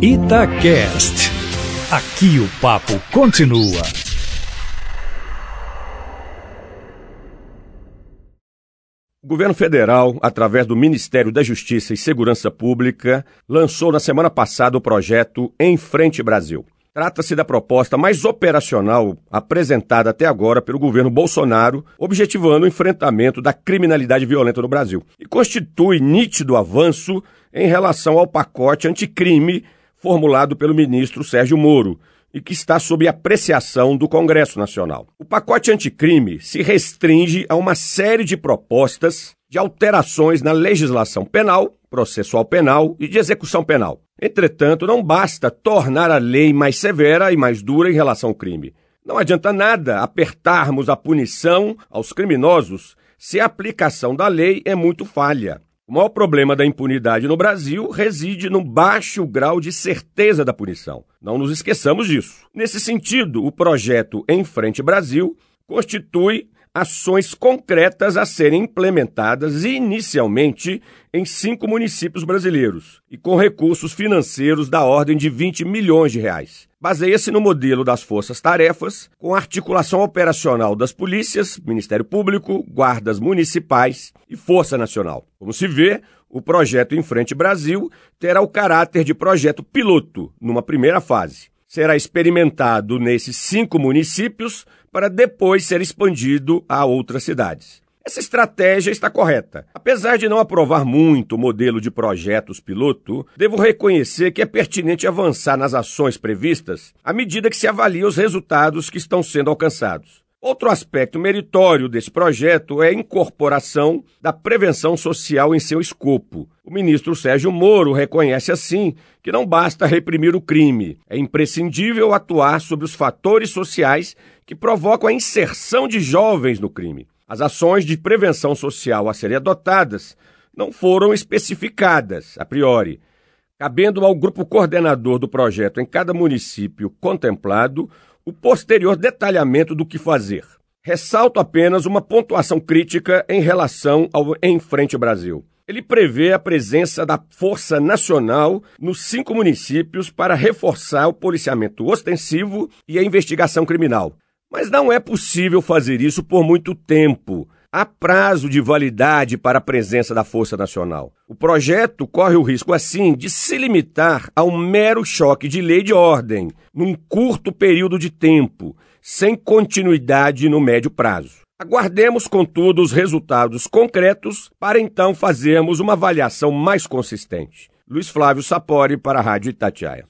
Itacast. Aqui o papo continua. O governo federal, através do Ministério da Justiça e Segurança Pública, lançou na semana passada o projeto Em Frente Brasil. Trata-se da proposta mais operacional apresentada até agora pelo governo Bolsonaro, objetivando o enfrentamento da criminalidade violenta no Brasil. E constitui nítido avanço em relação ao pacote anticrime formulado pelo ministro Sérgio Moro e que está sob apreciação do Congresso Nacional. O pacote anticrime se restringe a uma série de propostas de alterações na legislação penal, processual penal e de execução penal. Entretanto, não basta tornar a lei mais severa e mais dura em relação ao crime. Não adianta nada apertarmos a punição aos criminosos se a aplicação da lei é muito falha. O maior problema da impunidade no Brasil reside no baixo grau de certeza da punição. Não nos esqueçamos disso. Nesse sentido, o projeto Em Frente Brasil constitui ações concretas a serem implementadas inicialmente em cinco municípios brasileiros e com recursos financeiros da ordem de 20 milhões de reais. Baseia-se no modelo das forças-tarefas, com articulação operacional das polícias, Ministério Público, guardas municipais e Força Nacional. Como se vê, o projeto Em Frente Brasil terá o caráter de projeto piloto numa primeira fase. Será experimentado nesses cinco municípios para depois ser expandido a outras cidades. Essa estratégia está correta. Apesar de não aprovar muito o modelo de projetos piloto, devo reconhecer que é pertinente avançar nas ações previstas à medida que se avalia os resultados que estão sendo alcançados. Outro aspecto meritório desse projeto é a incorporação da prevenção social em seu escopo. O ministro Sérgio Moro reconhece assim que não basta reprimir o crime, é imprescindível atuar sobre os fatores sociais que provocam a inserção de jovens no crime. As ações de prevenção social a serem adotadas não foram especificadas a priori, cabendo ao grupo coordenador do projeto em cada município contemplado o posterior detalhamento do que fazer. Ressalto apenas uma pontuação crítica em relação ao Em Frente Brasil. Ele prevê a presença da Força Nacional nos cinco municípios para reforçar o policiamento ostensivo e a investigação criminal. Mas não é possível fazer isso por muito tempo. Há prazo de validade para a presença da Força Nacional. O projeto corre o risco, assim, de se limitar a um mero choque de lei de ordem, num curto período de tempo, sem continuidade no médio prazo. Aguardemos, contudo, os resultados concretos para então fazermos uma avaliação mais consistente. Luiz Flávio Sapori para a Rádio Itatiaia.